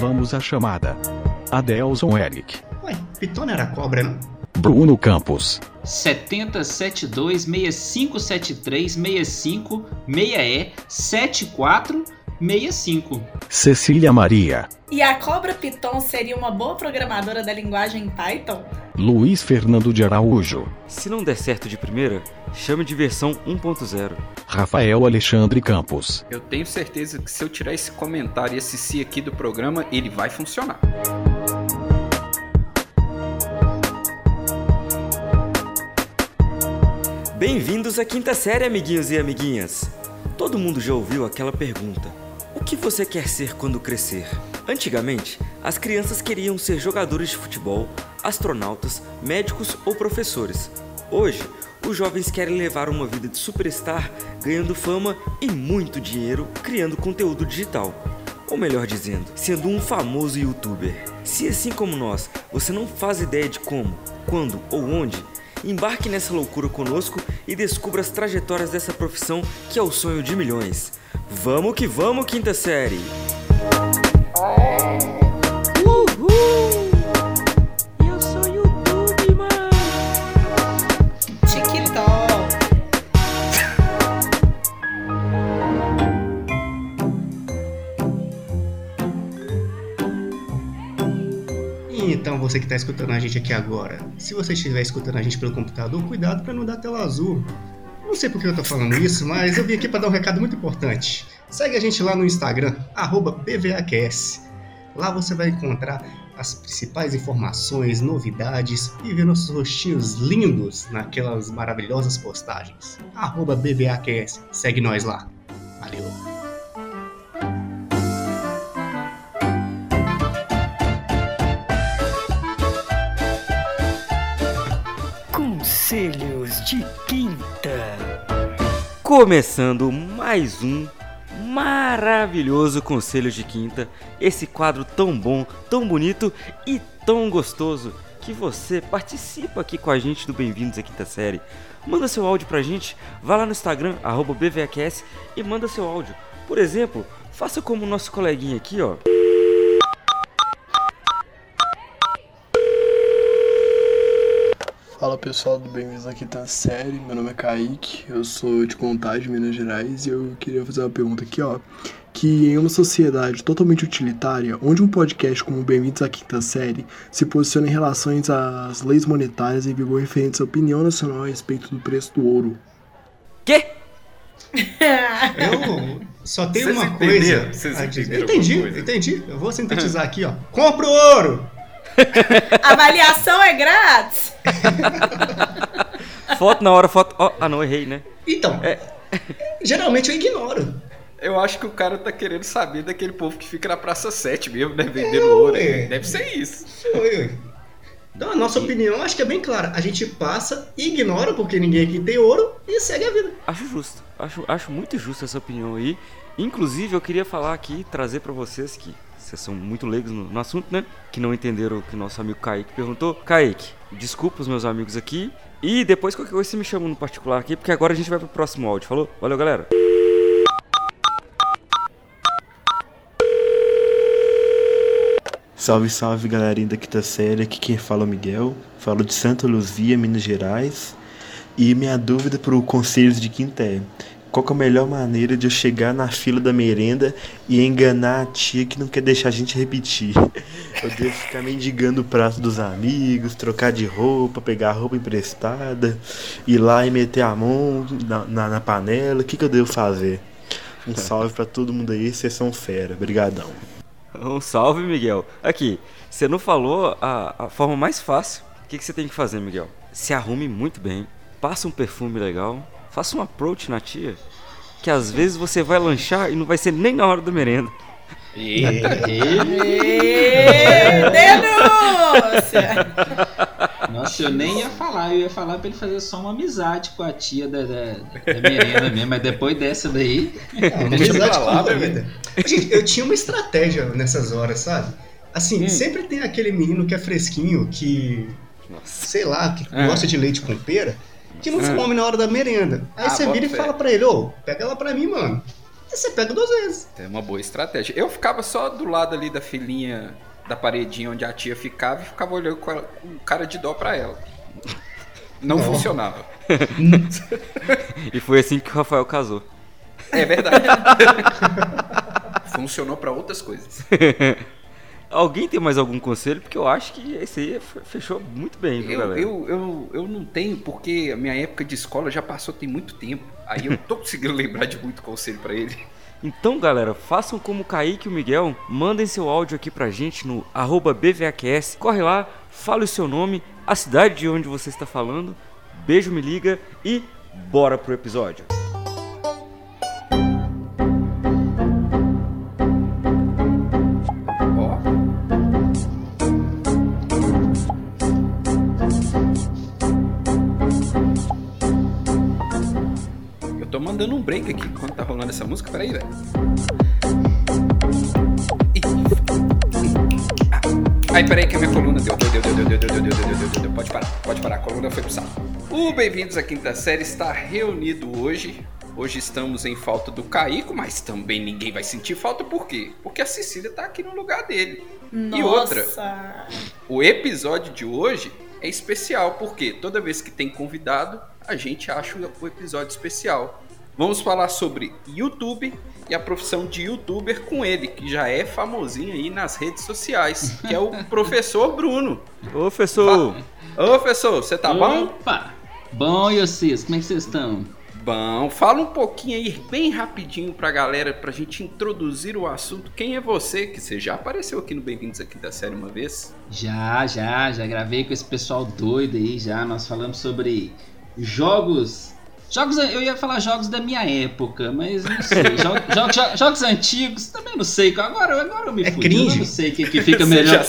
Vamos à chamada. Adelson Eric. Ué, Piton não era cobra, não? Bruno Campos. 7072657365 Cecília Maria. E a cobra Python seria uma boa programadora da linguagem Python? Luiz Fernando de Araújo. Se não der certo de primeira, chame de versão 1.0. Rafael Alexandre Campos. Eu tenho certeza que se eu tirar esse comentário e esse si aqui do programa, ele vai funcionar. Bem-vindos à quinta série, amiguinhos e amiguinhas. Todo mundo já ouviu aquela pergunta: O que você quer ser quando crescer? Antigamente, as crianças queriam ser jogadores de futebol, astronautas, médicos ou professores. Hoje, os jovens querem levar uma vida de superstar, ganhando fama e muito dinheiro criando conteúdo digital. Ou melhor dizendo, sendo um famoso youtuber. Se assim como nós, você não faz ideia de como, quando ou onde, embarque nessa loucura conosco e descubra as trajetórias dessa profissão que é o sonho de milhões. Vamos que vamos, quinta série! Uhul! Você que está escutando a gente aqui agora, se você estiver escutando a gente pelo computador, cuidado para não dar tela azul. Não sei por que eu tô falando isso, mas eu vim aqui para dar um recado muito importante. Segue a gente lá no Instagram, PVAQS. Lá você vai encontrar as principais informações, novidades e ver nossos rostinhos lindos naquelas maravilhosas postagens. Arroba BVAQS. Segue nós lá. Valeu! Começando mais um maravilhoso Conselho de Quinta, esse quadro tão bom, tão bonito e tão gostoso que você participa aqui com a gente do Bem-vindos à Quinta Série. Manda seu áudio pra gente, vá lá no Instagram, arroba e manda seu áudio. Por exemplo, faça como o nosso coleguinha aqui, ó. Fala pessoal do Bem-vindos à Quinta Série, meu nome é Kaique, eu sou de Contagem, Minas Gerais, e eu queria fazer uma pergunta aqui, ó. Que em uma sociedade totalmente utilitária, onde um podcast como Bem-vindos à Quinta Série se posiciona em relação às leis monetárias em vigor referentes à opinião nacional a respeito do preço do ouro. Quê? Eu só tenho Vocês uma entenderam? coisa. Vocês entenderam entendi, coisa? entendi. Eu vou sintetizar aqui, ó. Compra o ouro! Avaliação é grátis. Foto na hora, foto. Ó, ah, não, errei, né? Então, É. geralmente eu ignoro. Eu acho que o cara tá querendo saber daquele povo que fica na Praça 7 mesmo, né? Vendendo ouro. ué. Deve ser isso. Oi, oi. Então, a nossa opinião acho que é bem clara. A gente passa, ignora, porque ninguém aqui tem ouro, e segue a vida. Acho justo. Acho, acho muito justa essa opinião aí. Inclusive, eu queria falar aqui, trazer pra vocês que vocês são muito leigos no, no assunto, né? Que não entenderam o que nosso amigo Kaique perguntou. Kaique, desculpa os meus amigos aqui. E depois qualquer coisa você me chama no particular aqui, porque agora a gente vai pro próximo áudio. Falou? Valeu, galera. Salve, salve galerinha da quinta série, aqui quem fala é o Miguel, falo de Santa Luzia, Minas Gerais. E minha dúvida para o Conselhos de Quinta é: qual é a melhor maneira de eu chegar na fila da merenda e enganar a tia que não quer deixar a gente repetir? Eu devo ficar mendigando o prato dos amigos, trocar de roupa, pegar roupa emprestada, ir lá e meter a mão na, na, na panela, o que, que eu devo fazer? Um salve para todo mundo aí, vocês são fera, brigadão. Um salve, Miguel. Aqui, você não falou a, a forma mais fácil. O que, que você tem que fazer, Miguel? Se arrume muito bem, passa um perfume legal, faça um approach na tia, que às vezes você vai lanchar e não vai ser nem na hora da merenda. Ê, Denúncia! Nossa, eu nem ia falar, eu ia falar pra ele fazer só uma amizade com a tia da, da, da merenda mesmo, mas depois dessa daí. É, uma Deixa né, vida. Gente, eu tinha uma estratégia nessas horas, sabe? Assim, Hum. sempre tem aquele menino que é fresquinho, que, Nossa. sei lá, que Ah. gosta de leite com pera, que não Ah. come na hora da merenda. Aí Ah, você vira e fé. fala pra ele, ô, pega ela pra mim, mano. Aí você pega duas vezes. É uma boa estratégia. Eu ficava só do lado ali da filhinha da paredinha onde a tia ficava e ficava olhando com, ela, com cara de dó pra ela. Não, Não. funcionava. E foi assim que o Rafael casou. É verdade. Funcionou pra outras coisas. Alguém tem mais algum conselho? Porque eu acho que esse aí fe- fechou muito bem, viu, Eu, galera? eu, eu, eu não tenho, porque a minha época de escola já passou tem muito tempo. Aí eu tô conseguindo lembrar de muito conselho pra ele. Então, galera, façam como o Kaique e o Miguel, mandem seu áudio aqui pra gente no arroba BVAQS. Corre lá, fale o seu nome, a cidade de onde você está falando. Beijo, me liga e bora pro episódio. Mandando um break aqui enquanto tá rolando essa música. Peraí, velho. Ai, peraí que a minha coluna deu, deu, deu, deu, deu, deu, deu, deu, deu, deu, deu, deu, deu. Pode parar, pode parar, a coluna foi pro saco. O Bem-vindos à Quinta Série está reunido hoje. Hoje estamos em falta do Caico, mas também ninguém vai sentir falta, por quê? Porque a Cecília tá aqui no lugar dele. E outra, Nossa. o episódio de hoje é especial, porque toda vez que tem convidado, a gente acha o episódio especial. Vamos falar sobre YouTube e a profissão de youtuber com ele, que já é famosinho aí nas redes sociais, que é o professor Bruno. Ô, professor! Ô, professor, você tá bom? Opa! Bom, e vocês? Como é que vocês estão? Bom, fala um pouquinho aí, bem rapidinho pra galera, pra gente introduzir o assunto. Quem é você? Que você já apareceu aqui no Bem-vindos aqui da série uma vez? Já, já, já gravei com esse pessoal doido aí, já. Nós falamos sobre jogos. Jogos, eu ia falar jogos da minha época, mas não sei. Jo- jogos, jo- jogos antigos, também não sei. Agora, agora eu me É cringe? Eu não sei o que, que fica melhor.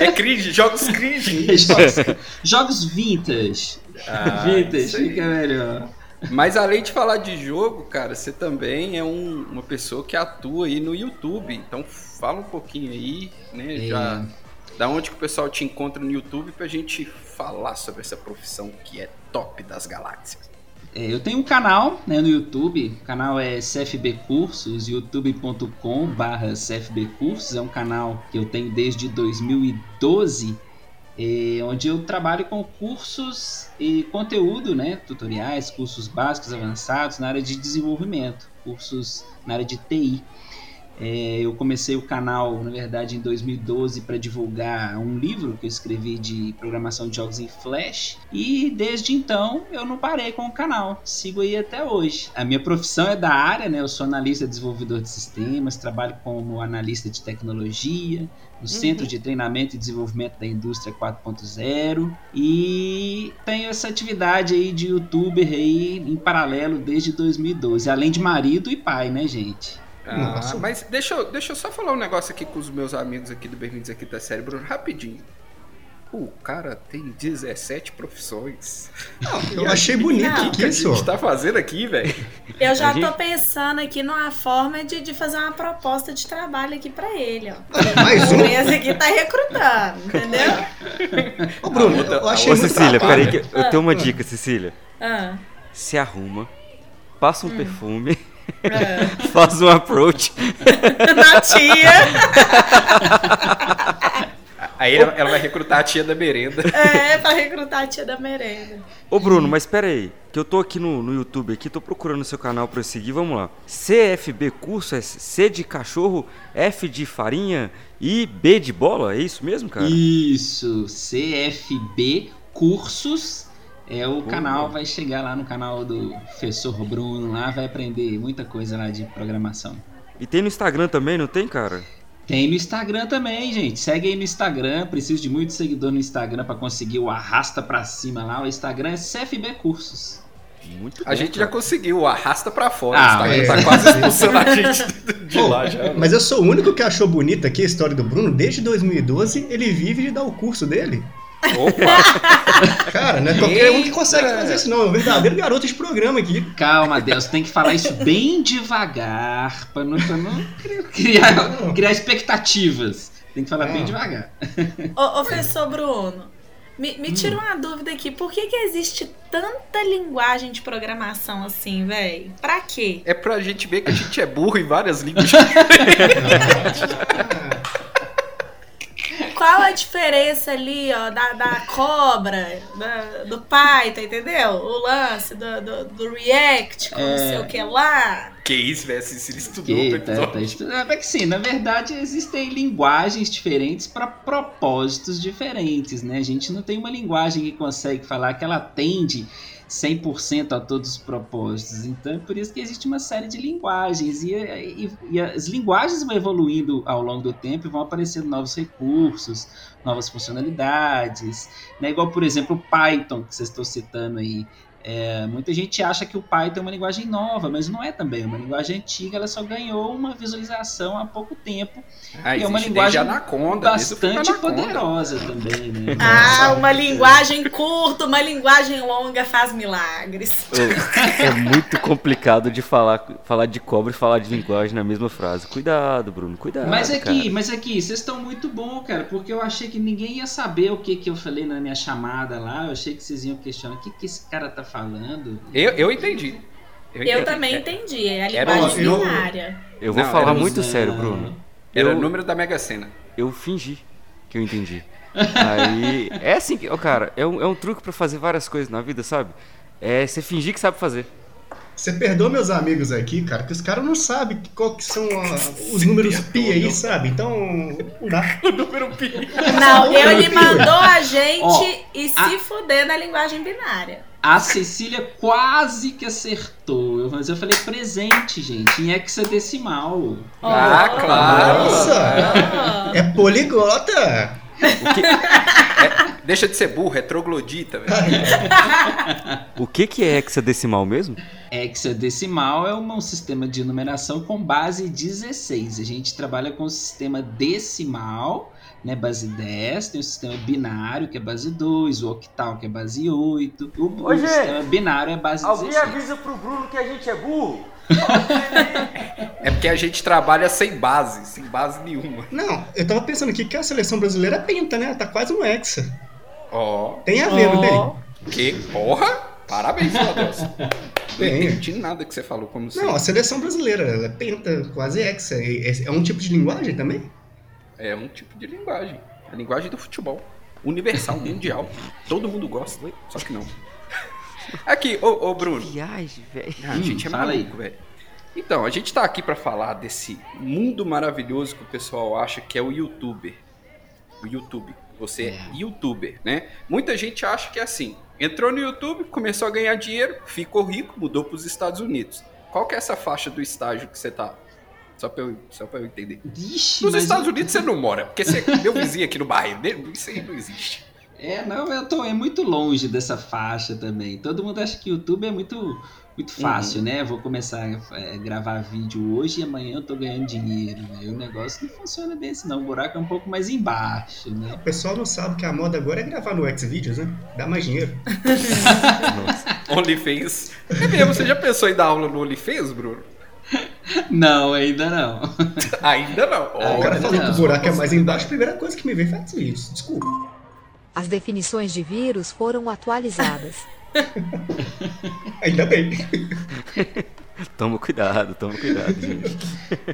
É cringe, jogos cringe. jogos, jogos vintage. Ah, vintage, fica melhor. Mas além de falar de jogo, cara, você também é um- uma pessoa que atua aí no YouTube. Então fala um pouquinho aí, né? É. Já da onde que o pessoal te encontra no YouTube pra gente falar sobre essa profissão que é top das galáxias. É, eu tenho um canal né, no YouTube, o canal é CFB Cursos, youtube.com barra CFB Cursos, é um canal que eu tenho desde 2012, é, onde eu trabalho com cursos e conteúdo, né, tutoriais, cursos básicos, avançados na área de desenvolvimento, cursos na área de TI. É, eu comecei o canal, na verdade, em 2012 para divulgar um livro que eu escrevi de programação de jogos em Flash. E desde então eu não parei com o canal, sigo aí até hoje. A minha profissão é da área, né? Eu sou analista desenvolvedor de sistemas, trabalho como analista de tecnologia no Centro de Treinamento e Desenvolvimento da Indústria 4.0 e tenho essa atividade aí de youtuber aí em paralelo desde 2012, além de marido e pai, né, gente? Ah, Nossa. mas deixa eu, deixa eu só falar um negócio aqui com os meus amigos aqui do Bem-vindos aqui da série, Bruno, rapidinho. O cara tem 17 profissões. Eu achei bonito Não. O que a isso. gente tá fazendo aqui, velho? Eu já A gente- tô pensando aqui numa forma de, de fazer uma proposta de trabalho aqui pra ele, ó. Mais O um. esse aqui tá recrutando, entendeu? Ô, Bruno, A outra- eu a achei Ô, Cecília, peraí que eu tenho uma dica, Cecília. Ah, Se arruma, passa um perfume, ah. faz um approach. Na tia. Aí ela, ela vai recrutar a tia da merenda. É, pra recrutar a tia da merenda. Ô Bruno, mas pera aí, que eu tô aqui no, no YouTube aqui, tô procurando o seu canal pra eu seguir, vamos lá. CFB Curso é C de cachorro, F de farinha e B de bola, é isso mesmo, cara? Isso, CFB Cursos é o canal, vai chegar lá no canal do professor Bruno lá, vai aprender muita coisa lá de programação. E tem no Instagram também, não tem, cara? Tem no Instagram também, gente. Segue aí no Instagram. Preciso de muito seguidor no Instagram pra conseguir o arrasta pra cima lá. O Instagram é CFB Cursos. Muito A gente já cara. conseguiu, arrasta pra fora. Ah, o Instagram é. tá quase expulsando a gente de lá já. Mas eu sou o único que achou bonita aqui a história do Bruno. Desde 2012, ele vive de dar o curso dele. Opa! Cara, não é qualquer um que consegue fazer isso, não. É um verdadeiro garoto de programa aqui. Calma, Deus, tem que falar isso bem devagar pra não, pra não criar, criar expectativas. Tem que falar bem Não. devagar. Ô, professor Bruno, Me, me tira uma dúvida aqui, por que, que existe tanta linguagem de programação assim, véi? Pra quê? É pra gente ver que a gente é burro em várias línguas. Qual a diferença ali, ó, da, da cobra, da- do Python, entendeu? O lance do, do, do React, com não sei o que lá. que isso, velho? Cecília estudou Que, tá, tá estudando. É que sim, na verdade existem linguagens diferentes para propósitos diferentes, né? A gente não tem uma linguagem que consegue falar que ela atende 100% a todos os propósitos. Então é por isso que existe uma série de linguagens e, e- e as linguagens vão evoluindo ao longo do tempo e vão aparecendo novos recursos, novas funcionalidades, né? Igual por exemplo o Python que vocês estão citando aí. É, muita gente acha que o Python é uma linguagem nova, mas não é também. É uma linguagem antiga, ela só ganhou uma visualização há pouco tempo. Ah, E é uma linguagem Anaconda, Bastante Anaconda. poderosa também, né? Ah, uma linguagem curta, uma linguagem longa faz milagres. É muito complicado de falar, falar de cobra e falar de linguagem na mesma frase. Cuidado, Bruno, cuidado. Mas cara. aqui, mas aqui, vocês estão muito bom, cara, porque eu achei que ninguém ia saber o que, que eu falei na minha chamada lá. Eu achei que vocês iam questionar o que, que esse cara tá falando. Eu, eu entendi. Eu entendi. também É- entendi, é a Era linguagem um- eu- binária. Eu vou Não, falar muito sério, Bruno. Era eu, o número da Mega Sena. eu fingi que eu entendi. Aí. É assim que. Ó, cara, é um, é um truque pra fazer várias coisas na vida, sabe? É você fingir que sabe fazer. Você perdoa meus amigos aqui, cara, que os caras não sabem qual que são ah, os números pi aí, sabe? Então, não dá. O número pi. Não, ele mandou a gente Ó, e se a- fuder na linguagem binária. A Cecília quase que acertou. Eu- Mas eu falei presente, gente, em hexadecimal. Ah, claro. Nossa! Ah. É poliglota! Deixa de ser burro, é troglodita, velho. O que, que é hexadecimal mesmo? Hexadecimal é um sistema de numeração com base 16. A gente trabalha com o sistema decimal, né, base 10, tem o sistema binário, que é base 2, o octal, que é base 8. O, o Ô, gente, sistema binário é base 16. pro Bruno que a gente é burro? É porque a gente trabalha sem base, sem base nenhuma. Não, eu tava pensando aqui que a seleção brasileira é penta, né? Tá quase um hexa. Ó, Tem a ver, não Ó. tem? que porra! Parabéns, Adelson. Não entendi nada que você falou, como Não, a seleção brasileira, ela é penta, quase hexa. É, é um tipo de linguagem também? É um tipo de linguagem. A linguagem do futebol. Universal, mundial. Todo mundo gosta, só que não. Aqui, ô, ô Bruno. Viagem, velho. Ah, a gente é Hum, aí. maluco, velho. Então, a gente tá aqui pra falar desse mundo maravilhoso que o pessoal acha que é o youtuber. O YouTube. Você é youtuber, né? Muita gente acha que é assim. Entrou no YouTube, começou a ganhar dinheiro, ficou rico, mudou pros Estados Unidos. Qual que é essa faixa do estágio que você tá? Só pra eu, só pra eu entender. Vixe, Nos Estados eu- Unidos você não mora, porque você, meu vizinho aqui no bairro dele, isso aí não existe. É, não, eu tô é muito longe dessa faixa também. Todo mundo acha que o YouTube é muito muito fácil, Uhum. né? Vou começar a é, gravar vídeo hoje e amanhã eu tô ganhando dinheiro, né? E o negócio não funciona bem assim, não. O buraco é um pouco mais embaixo, né? O pessoal não sabe que a moda agora é gravar no Xvideos, né? Dá mais dinheiro. OnlyFans. É mesmo, você já pensou em dar aula no OnlyFans, Bruno? Não, ainda não. Ainda não. O cara falou que não. o buraco é mais embaixo, a primeira coisa que me veio foi Xvideos. Desculpa. As definições de vírus foram atualizadas. Ainda bem. Toma cuidado, toma cuidado, gente.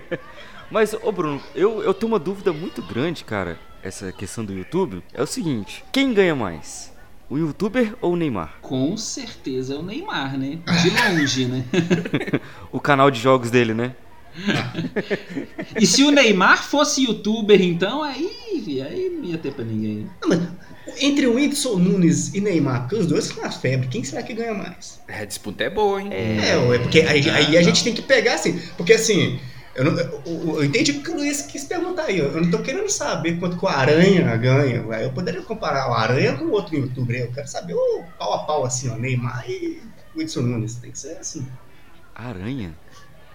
Mas, ô Bruno, eu, eu tenho uma dúvida muito grande, cara. Essa questão do YouTube. É o seguinte: quem ganha mais? O youtuber ou o Neymar? Com certeza é o Neymar, né? De longe, né? O canal de jogos dele, né? E se o Neymar fosse youtuber, então, aí, aí não ia ter pra ninguém. Entre o Whindersson Nunes e Neymar, porque os dois estão na febre, quem será que ganha mais? É, a disputa é boa, hein? É, ué, porque aí, aí a gente tem que pegar assim, porque assim, eu, não, eu, eu- eu entendi o que o Luiz quis perguntar aí, eu não tô querendo saber quanto que o Aranha ganha, eu poderia comparar o Aranha com outro youtuber, eu quero saber o pau a pau assim, ó, Neymar e o Whindersson Nunes, tem que ser assim. Aranha?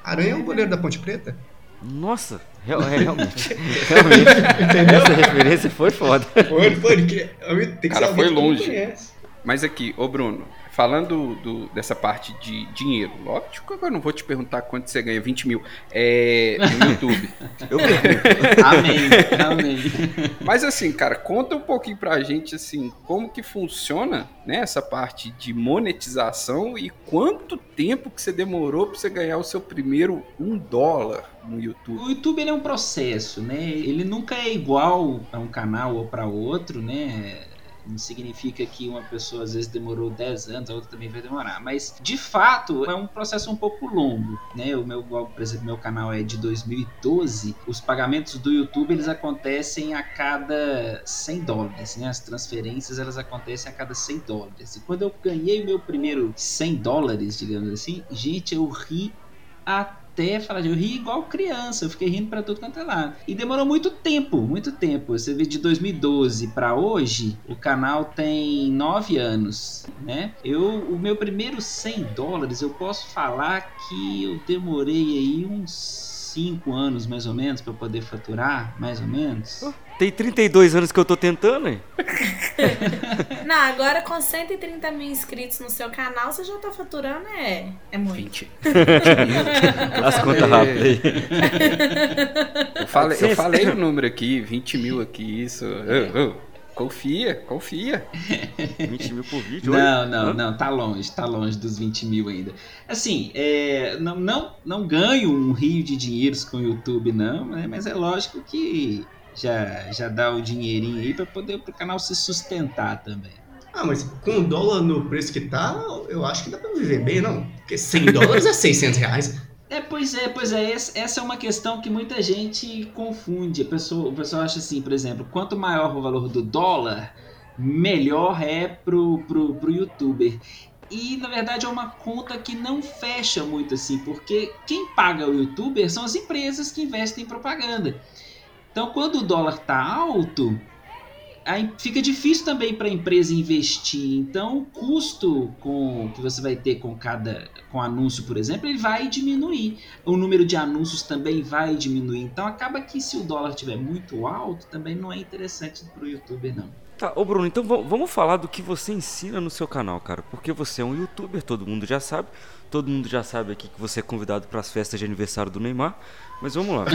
Aranha é o goleiro da Ponte Preta? Nossa, real- é, realmente. realmente. Essa referência foi foda. Foi, foi, tem que Cara, foi longe. Mas aqui, ô Bruno, falando do, dessa parte de dinheiro, lógico que eu não vou te perguntar quanto você ganha, 20 mil, é, no YouTube. eu amém, amém. Mas assim, cara, conta um pouquinho pra gente, assim, como que funciona, né, essa parte de monetização e quanto tempo que você demorou pra você ganhar o seu primeiro um dólar no YouTube. O YouTube ele é um processo, né, ele nunca é igual a um canal ou para outro, né, não significa que uma pessoa às vezes demorou 10 anos, a outra também vai demorar. Mas de fato é um processo um pouco longo, né? O meu, por exemplo, meu canal é de 2012. Os pagamentos do YouTube eles acontecem a cada 100 dólares, né? As transferências elas acontecem a cada 100 dólares. E quando eu ganhei meu primeiro 100 dólares, digamos assim, gente, eu ri até até falar, eu ri igual criança, eu fiquei rindo para tudo quanto é lado. E demorou muito tempo, muito tempo. Você vê de 2012 para hoje, o canal tem 9 anos, né? Eu, o meu primeiro 100 dólares, eu posso falar que eu demorei aí uns 5 anos mais ou menos para poder faturar, mais ou menos. Tem 32 anos que eu tô tentando, hein? Não, agora com 130 mil inscritos no seu canal, você já tá faturando, é, é muito. 20. As contas rápidas aí. Eu falei, eu falei o número aqui, 20 mil aqui, isso. Oh, oh. Confia, confia. 20 mil por vídeo? Não, não, não, tá longe, tá longe dos 20 mil ainda. Assim, é, não, não, não ganho um rio de dinheiros com o YouTube, não, né, mas é lógico que já, já dá o dinheirinho aí para poder o canal se sustentar também. Ah, mas com o dólar no preço que tá, eu acho que dá pra viver bem, não? Porque 100 dólares é 600 reais. É, pois é, pois é, essa é uma questão que muita gente confunde. A pessoa, o pessoal acha assim, por exemplo, quanto maior o valor do dólar, melhor é pro, pro, pro youtuber. E na verdade é uma conta que não fecha muito assim, porque quem paga o youtuber são as empresas que investem em propaganda. Então, quando o dólar está alto, aí fica difícil também para a empresa investir. Então, o custo com, que você vai ter com cada com anúncio, por exemplo, ele vai diminuir. O número de anúncios também vai diminuir. Então, acaba que se o dólar estiver muito alto, também não é interessante para o youtuber, não. Tá, ô Bruno, então vamos falar do que você ensina no seu canal, cara. Porque você é um youtuber, todo mundo já sabe. Todo mundo já sabe aqui que você é convidado para as festas de aniversário do Neymar. Mas vamos lá.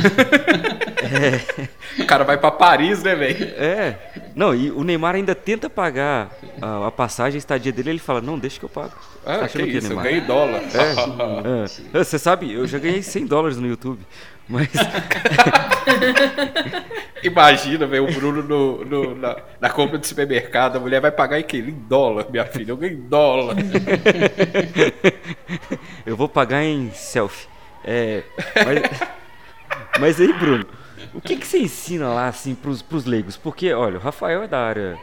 é... O cara vai para Paris, né, velho? É. Não, e o Neymar ainda tenta pagar a, a, passagem, a estadia dele. Ele fala: Não, deixa que eu pago. Ah, tá que isso, Neymar? eu ganhei dólar. É, é. Você sabe, eu já ganhei 100 dólares no YouTube. Mas. Imagina, velho, o Bruno no, no, na, na, compra do supermercado, a mulher vai pagar em que? Em dólar, minha filha. Eu ganhei dólar. eu vou pagar em selfie. É. Mas... Mas aí, Bruno, o que, que você ensina lá, assim, pros, pros leigos? Porque, olha, o Rafael é da área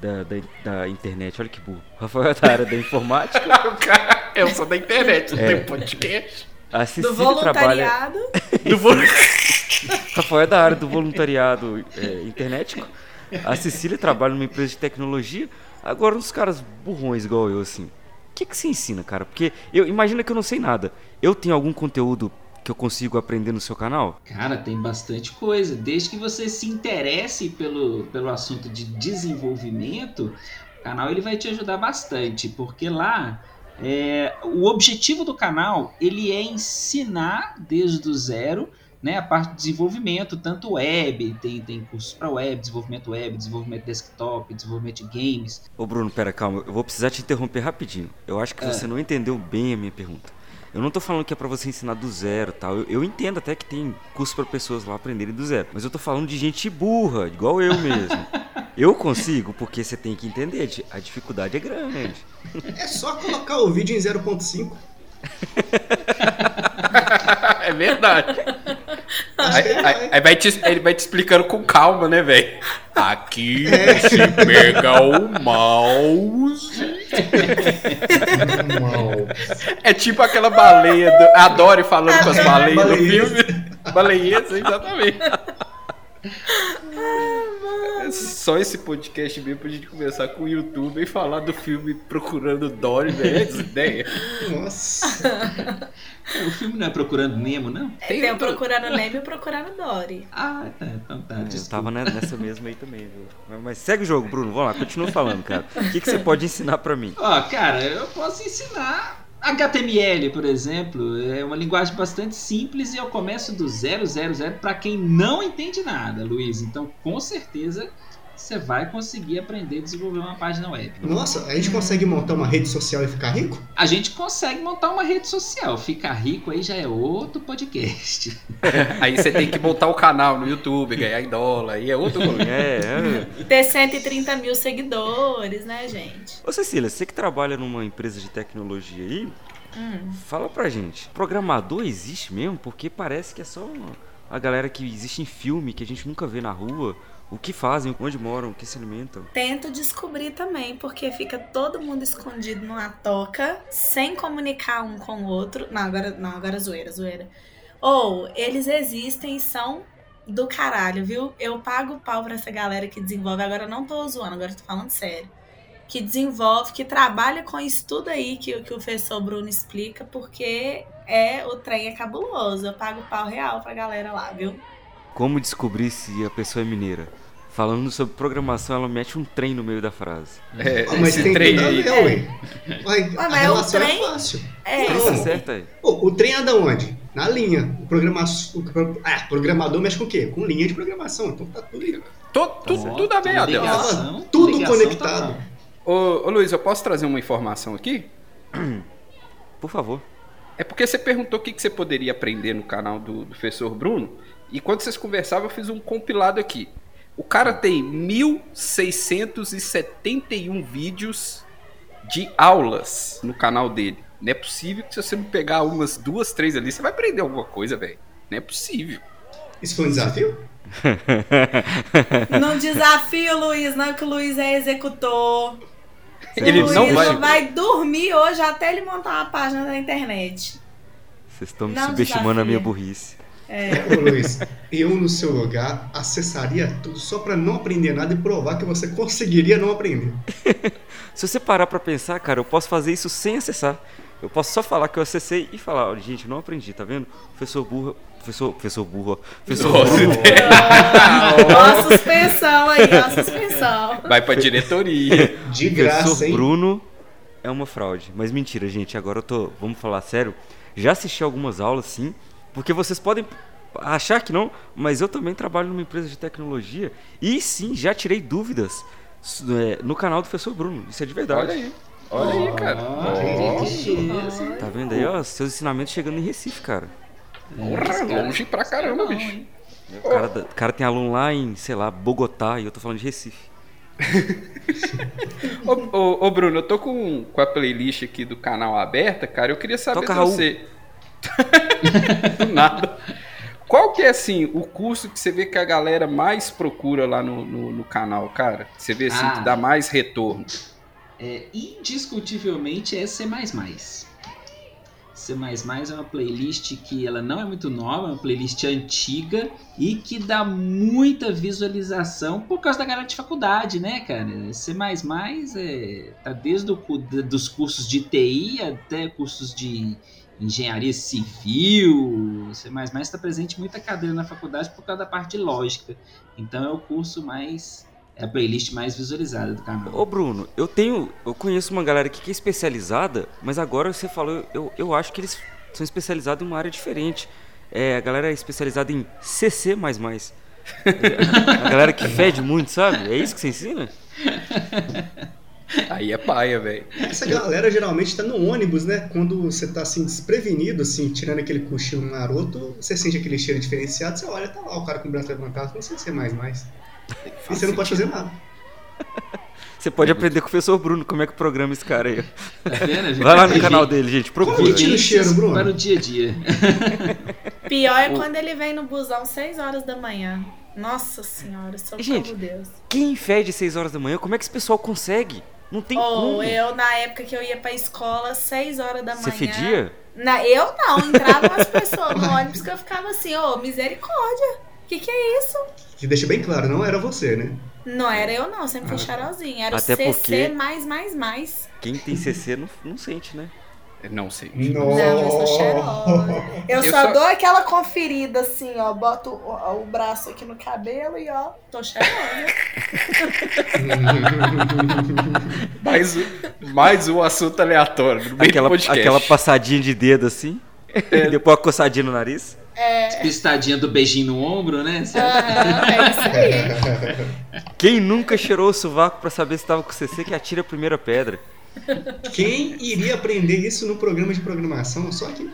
da, da, da internet, olha que burro. O Rafael é da área da informática. eu sou da internet, não é. tem podcast. A Cecília do voluntariado. Trabalha... do vol... Rafael é da área do voluntariado é, internético. A Cecília trabalha numa empresa de tecnologia. Agora, uns caras burrões igual eu, assim. O que, que você ensina, cara? Porque eu imagina que eu não sei nada. Eu tenho algum conteúdo que eu consigo aprender no seu canal? Cara, tem bastante coisa. Desde que você se interesse pelo, pelo assunto de desenvolvimento, o canal ele vai te ajudar bastante, porque lá é, o objetivo do canal ele é ensinar desde o zero né, a parte de desenvolvimento, tanto web, tem, tem cursos para web, desenvolvimento web, desenvolvimento desktop, desenvolvimento de games. Ô Bruno, pera, calma, eu vou precisar te interromper rapidinho. Eu acho que é. você não entendeu bem a minha pergunta. Eu não tô falando que é para você ensinar do zero tal. Eu, eu entendo até que tem curso para pessoas lá aprenderem do zero. Mas eu tô falando de gente burra, igual eu mesmo. eu consigo, porque você tem que entender. A dificuldade é grande. É só colocar o vídeo em 0.5. é verdade. Aí, aí, aí, vai te, ele vai te explicando com calma, né, velho? Aqui é. se pega o mouse. é tipo aquela baleia do. Adore falando com as baleias do filme. Baleias, exatamente. É só esse podcast mesmo pra gente começar com o YouTube e falar do filme Procurando Dory, velho. É ideia. Nossa. O filme não é Procurando Nemo, não? Tem, tem o Procurando Nemo e o Procurando Dory. Ah, tá. Então tá. É, Eu tava ne- nessa mesma aí também, viu? Mas, mas segue o jogo, Bruno. Vamos lá, continua falando, cara. O que, que você pode ensinar pra mim? Ó, cara, eu posso ensinar HTML, por exemplo. É uma linguagem bastante simples e eu começo do 000 para quem não entende nada, Luiz. Então, com certeza, você vai conseguir aprender a desenvolver uma página web. Nossa, a gente consegue montar uma rede social e ficar rico? A gente consegue montar uma rede social. Ficar rico aí já é outro podcast. Aí você tem que montar o canal no YouTube, ganhar em dólar, aí é outro rolê. É, é. Ter 130 mil seguidores, né, gente? Ô Cecília, você que trabalha numa empresa de tecnologia aí, Hum. fala pra gente. Programador existe mesmo? Porque parece que é só uma- a galera que existe em filme, que a gente nunca vê na rua. O que fazem, onde moram, o que se alimentam. Tento descobrir também, porque fica todo mundo escondido numa toca, sem comunicar um com o outro. Não, agora, não, agora é zoeira, zoeira. Ou eles existem e são do caralho, viu? Eu pago pau pra essa galera que desenvolve. Agora eu não tô zoando, agora eu tô falando sério. Que desenvolve, que trabalha com isso tudo aí que, que o professor Bruno explica, porque é o trem é cabuloso. Eu pago pau real pra galera lá, viu? Como descobrir se a pessoa é mineira? Falando sobre programação, ela mete um trem no meio da frase. É, Ah, mas esse tem trem a aí. ver, ué. Ué, Ué, a mas o relação trem- é fácil. É, Não. Tá certo aí. Pô, o trem anda onde? Na linha. O, programa... o pro- ah, programador mexe com o quê? Com linha de programação. Então tá tudo aí. To- tu- Ó, tudo a Adel. ligação- Tudo ligação conectado. total. Ô, ô Luiz, eu posso trazer uma informação aqui? Por favor. É porque você perguntou o que, que você poderia aprender no canal do, do professor Bruno. E quando vocês conversavam, eu fiz um compilado aqui. O cara tem 1671 vídeos de aulas no canal dele. Não é possível que se você não pegar umas duas, três ali, você vai aprender alguma coisa, velho. Não é possível. Isso foi um desafio? Não desafio Luiz, não, que o Luiz é executor. Ele o Luiz não vai. vai dormir hoje até ele montar uma página na internet. Vocês estão me Não subestimando a minha desafia. Ô, Luiz, eu no seu lugar acessaria tudo só pra não aprender nada e provar que você conseguiria não aprender. Se você parar pra pensar, cara, eu posso fazer isso sem acessar. Eu posso só falar que eu acessei e falar, "Olha, gente, não aprendi, tá vendo? Professor burro, professor, professor burro, ó. professor Nossa, Bruno, Ó, a suspensão aí, ó, a suspensão. Vai pra diretoria. De graça, professor hein? Bruno é uma fraude. Mas mentira, gente, agora eu tô, vamos falar sério. Já assisti algumas aulas, sim, porque vocês podem achar que não, mas eu também trabalho numa empresa de tecnologia e sim, já tirei dúvidas é, no canal do professor Bruno. Isso é de verdade. Olha aí. Olha aí, cara. Beleza. Tá vendo aí, ó, seus ensinamentos chegando em Recife, cara. Porra, longe pra caramba, Não, bicho. O cara, cara tem aluno lá em, sei lá, Bogotá e eu tô falando de Recife. Ô, ô, ô, Bruno, eu tô com, com a playlist aqui do canal aberta, cara. Eu queria saber Toca de Raul. do nada. Qual que é, assim, o curso que você vê que a galera mais procura lá no, no, no canal, cara? Você vê, assim, Ah. que dá mais retorno. É, indiscutivelmente é C++. C++ é uma playlist que ela não é muito nova, é uma playlist antiga e que dá muita visualização por causa da galera de faculdade, né, cara? C++ é, tá desde o, dos cursos de TI até cursos de engenharia civil. C++ está presente muita cadeira na faculdade por causa da parte de lógica. Então é o curso mais é a playlist mais visualizada do canal. Ô Bruno, eu tenho. Eu conheço uma galera aqui que é especializada, mas agora você falou, eu, eu acho que eles são especializados em uma área diferente. É, a galera é especializada em CC. a galera que fede muito, sabe? É isso que você ensina? Aí é paia, velho. Essa galera geralmente tá no ônibus, né? Quando você tá assim, desprevenido, assim, tirando aquele cochilo maroto, você sente aquele cheiro diferenciado, você olha, tá lá o cara com o braço levantado, não sei se é mais mais. E você não pode fazer nada. Você pode aprender com o professor Bruno como é que programa esse cara aí. Tá vendo? Gente Vai lá no tem canal gente- dele, gente. Como Procura. que tira o cheiro, Bruno? Para o dia a dia. Pior é quando ele vem no busão 6 horas da manhã. Nossa senhora, socorro Gente, Deus. Quem fede 6 horas da manhã? Como é que esse pessoal consegue? Não tem Ou como. eu, na época que eu ia pra escola, 6 horas da manhã. Você fedia? Na, eu não, entrava umas pessoas no ônibus que eu ficava assim, ô, misericórdia. Que que é isso? Que deixa bem claro, não era você, né? Não era eu, não, sempre fui charozinha. Era Até o CC porque- mais, mais, mais. Quem tem CC não, não sente, né? Não sei. Não, eu sou cheirosa. Eu, Eu só, só- dou aquela conferida assim, ó. Boto o, o braço aqui no cabelo e ó, tô cheirosa. Mais, um- mais um assunto aleatório Aquela, do podcast. aquela passadinha de dedo assim. É. E depois a coçadinha no nariz. É, Pistadinha do beijinho no ombro, né? aham, é isso aí. Quem nunca cheirou o sovaco pra saber se tava com CC que atira a primeira pedra? Quem iria aprender isso no programa de programação? Só aqui.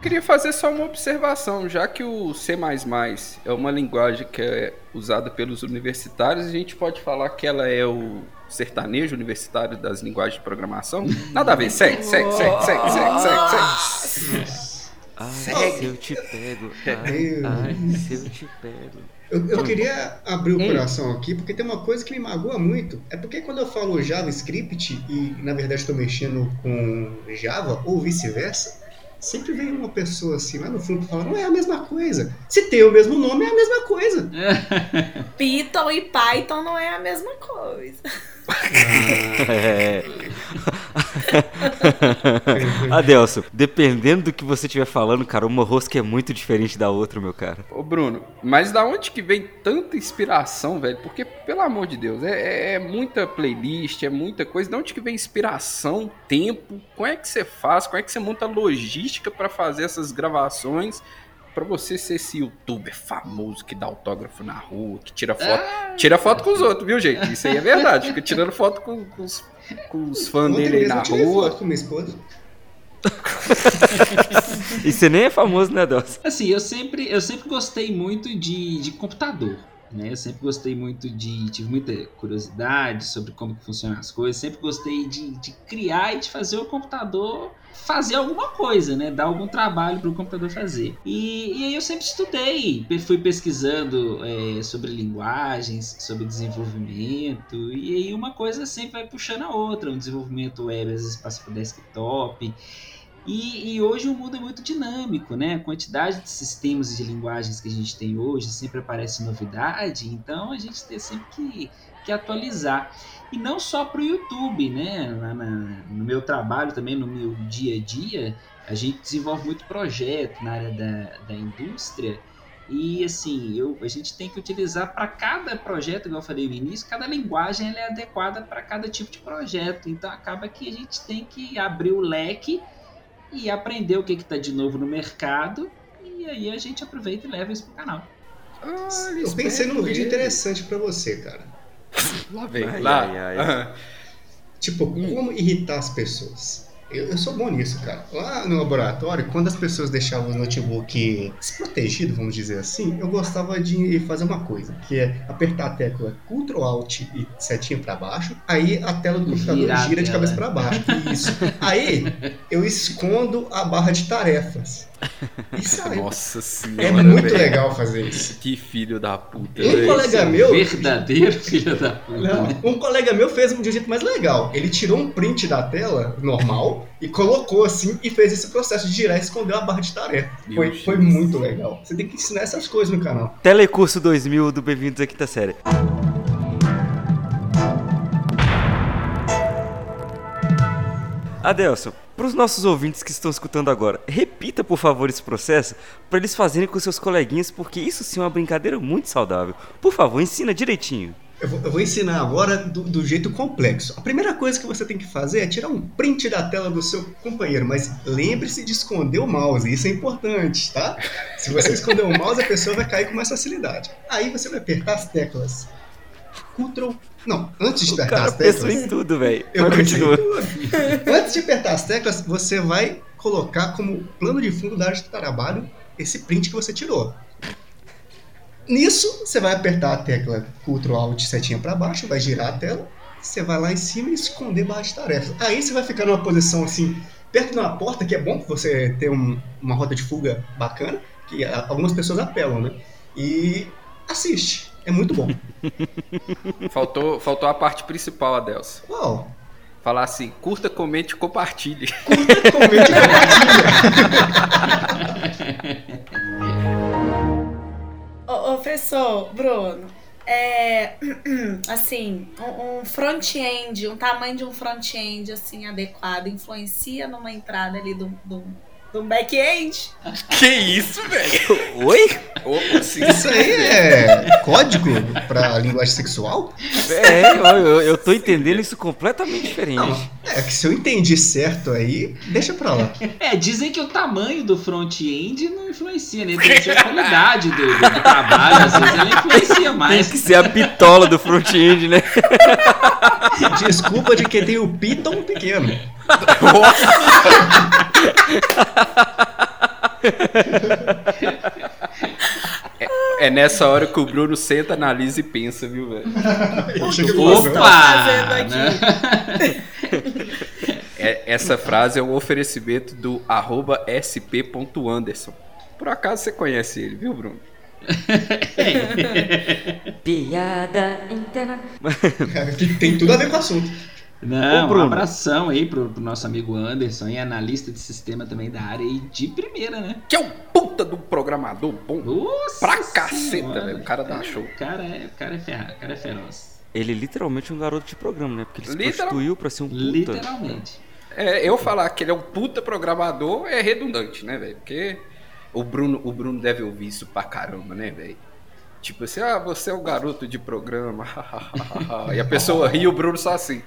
Queria fazer só uma observação, já que o C++ é uma linguagem que é usada pelos universitários, a gente pode falar que ela é o sertanejo universitário das linguagens de programação? Nada a ver, segue, segue, segue, segue, segue, segue, segue. Ai, Segue. se eu te pego. Meu Ai, ai, se eu te pego. Eu, eu queria abrir o Hum. coração aqui, porque tem uma coisa que me magoa muito. É porque quando eu falo JavaScript e na verdade estou mexendo com Java ou vice-versa, sempre vem uma pessoa assim lá no fundo falando, não é a mesma coisa. Se tem o mesmo nome, é a mesma coisa. Python e Python não é a mesma coisa. É. Adelson, dependendo do que você estiver falando, cara, uma rosca é muito diferente da outra, meu cara. Ô Bruno, mas da onde que vem tanta inspiração, velho? Porque, pelo amor de Deus, é, é- é muita playlist, é muita coisa. Da onde que vem inspiração, tempo? Como é que você faz? Como é que você monta a logística pra fazer essas gravações? Pra você ser esse youtuber famoso que dá autógrafo na rua, que tira foto. Tira foto com os outros, viu, gente? Isso aí é verdade. Fica tirando foto com, com os, com os fãs Ontem dele aí na rua. foto com minha esposa. E você nem é famoso, né, Adelson? Assim, eu sempre, eu sempre gostei muito de, de computador. Né? Eu sempre gostei muito de. Tive muita curiosidade sobre como que funcionam as coisas. Sempre gostei de, de criar e de fazer o computador fazer alguma coisa, né? Dar algum trabalho para o computador fazer. E, e aí eu sempre estudei, fui pesquisando é, sobre linguagens, sobre desenvolvimento. E aí uma coisa sempre vai puxando a outra. Um desenvolvimento web às vezes passa para desktop. E, e hoje o mundo é muito dinâmico, né? A quantidade de sistemas e de linguagens que a gente tem hoje sempre aparece novidade, então a gente tem sempre que, que atualizar. E não só para o YouTube, né? Lá na- no meu trabalho também, no meu dia a dia, a gente desenvolve muito projeto na área da, da indústria. E assim, eu, a gente tem que utilizar para cada projeto, igual eu falei no início, cada linguagem é adequada para cada tipo de projeto. Então acaba que a gente tem que abrir o leque e aprender o que está de novo no mercado. E aí a gente aproveita e leva isso pro canal. Olha, Eu pensei num vídeo interessante pra você, cara. Lá vem, Ai, lá. ai, ai. Tipo, como irritar as pessoas. Eu, eu sou bom nisso, cara. Lá no laboratório, quando as pessoas deixavam o notebook desprotegido, vamos dizer assim, eu gostava de fazer uma coisa, que é apertar a tecla Ctrl Alt e setinha pra baixo, aí a tela do computador Girar a gira de cabeça pra baixo. Isso. Aí eu escondo a barra de tarefas. Isso aí. Nossa senhora. É muito velho. legal fazer isso. Que filho da puta. Um colega meu- Verdadeiro filho da puta. Não, um colega meu fez de um jeito mais legal. Ele tirou um print da tela normal e colocou assim e fez esse processo de girar e escondeu a barra de tarefa. Meu Foi, Deus. foi muito legal. Você tem que ensinar essas coisas no canal. Telecurso 2000 do Bem-vindos à Quinta Série. Adelson, para os nossos ouvintes que estão escutando agora, repita por favor esse processo para eles fazerem com seus coleguinhas, porque isso sim é uma brincadeira muito saudável. Por favor, ensina direitinho. Eu vou, eu vou ensinar agora do, do jeito complexo. A primeira coisa que você tem que fazer é tirar um print da tela do seu companheiro, mas lembre-se de esconder o mouse, isso é importante, tá? Se você esconder o mouse, a pessoa vai cair com mais facilidade. Aí você vai apertar as teclas. Ctrl. Não, antes de O apertar as teclas. em tudo, velho. Eu tudo. Antes de apertar as teclas, você vai colocar como plano de fundo da área de trabalho esse print que você tirou. Nisso, você vai apertar a tecla Ctrl Alt setinha para baixo, vai girar a tela, você vai lá em cima e esconder barra de tarefas. Aí você vai ficar numa posição assim, perto de uma porta, que é bom que você ter um- uma rota de fuga bacana, que algumas pessoas apelam, né? E assiste. É muito bom. Faltou, faltou a parte principal, Adelson. Uau! Falar assim, curta, comente e compartilhe. Curta, comente e compartilha. Ô, ô, professor, Bruno, é, assim, um, um front-end, um tamanho de um front-end assim adequado influencia numa entrada ali do, do, do back-end? Que isso, velho? Oi? Isso aí é código pra linguagem sexual? É, eu, eu, tô entendendo isso completamente diferente. É que se eu entendi certo aí, deixa pra lá. É, dizem que o tamanho do front-end não influencia, né? Tem que ser a qualidade do, do- trabalho, às vezes ela influencia Tem mais. que ser a bitola do front-end, né? Desculpa de quem tem o Python pequeno. É nessa hora que o Bruno senta, analisa e pensa, viu, velho? Opa! fazendo aqui? né? É- essa frase é um oferecimento do arroba sp.anderson. Por acaso você conhece ele, viu, Bruno? Piada interna. Que tem tudo a ver com o assunto. Não, Ô, um abração aí pro, pro nosso amigo Anderson, e analista de sistema também da área aí de primeira, né? Que é um puta do programador bom. Nossa Pra caceta, velho. O cara dá show. O cara é, o cara é ferrado, o cara é feroz. Ele literalmente é um garoto de programa, né? Porque ele se Literal- prostituiu pra ser um puta. Literalmente. É, eu falar que ele é um puta programador é redundante, né, velho? Porque o Bruno, o Bruno deve ouvir isso pra caramba, né, velho? Tipo assim, ah, você é o garoto de programa. e a pessoa ri e o Bruno só assim.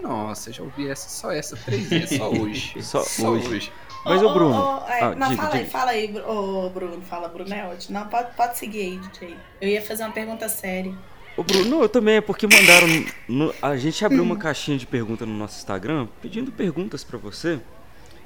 Nossa, já ouvi essa, só essa três vezes, só hoje. Só hoje. hoje. Mas, ô, Bruno. é, ah, não, diga, fala aí, diga. fala aí, Bru- ô, Bruno. Fala, Bruno, é ótimo. Não, pode, pode seguir aí, DJ. Eu ia fazer uma pergunta séria. Ô, Bruno, não, eu também, é porque mandaram. no- a gente abriu uma caixinha de pergunta no nosso Instagram pedindo perguntas pra você.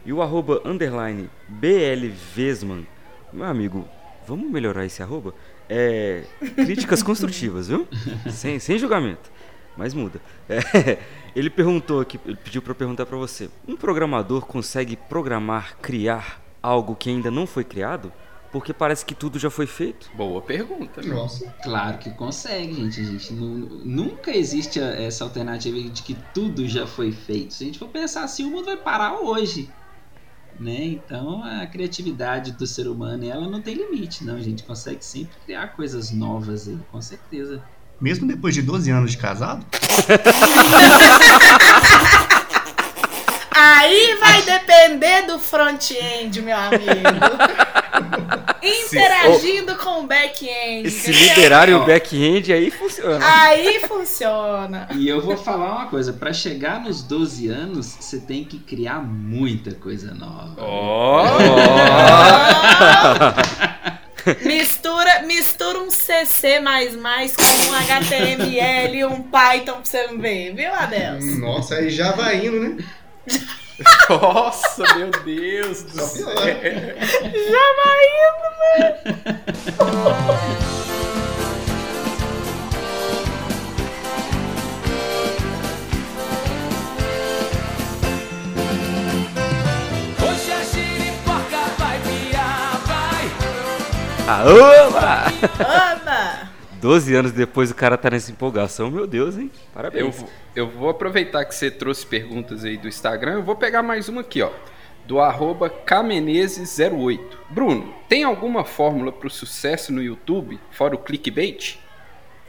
E o arroba underline BLVesman, meu amigo, vamos melhorar esse arroba? É. Críticas construtivas, viu? Sem, sem julgamento. Mas muda. É, ele perguntou aqui, ele pediu pra eu perguntar pra você: um programador consegue programar, criar algo que ainda não foi criado? Porque parece que tudo já foi feito. Boa pergunta. Nossa. Claro que consegue, gente. A gente nu- nunca existe a- essa alternativa de que tudo já foi feito. Se a gente for pensar assim, o mundo vai parar hoje. Né? Então a criatividade do ser humano ela não tem limite, não. A gente consegue sempre criar coisas novas aí, com certeza. Mesmo depois de 12 anos de casado? Aí vai depender do front-end, meu amigo. Interagindo com o back-end. Se liderarem o back-end, aí funciona. Aí funciona. E eu vou falar uma coisa, para chegar nos 12 anos, você tem que criar muita coisa nova. Ó! Mistura, mistura um CC com um HTML e um Python pra você ver, viu, Adeus? Nossa, aí já vai indo, né? Nossa, meu Deus do Só céu. piora. Já vai indo? Hoje a giripoca vai piar, vai. Aoba! Ama! 12 anos depois o cara tá nessa empolgação, meu Deus, hein? Parabéns. Eu, vou- eu vou aproveitar que você trouxe perguntas aí do Instagram, eu vou pegar mais uma aqui, ó. Do arroba Kamenezes08. Bruno, tem alguma fórmula pro sucesso no YouTube, fora o clickbait?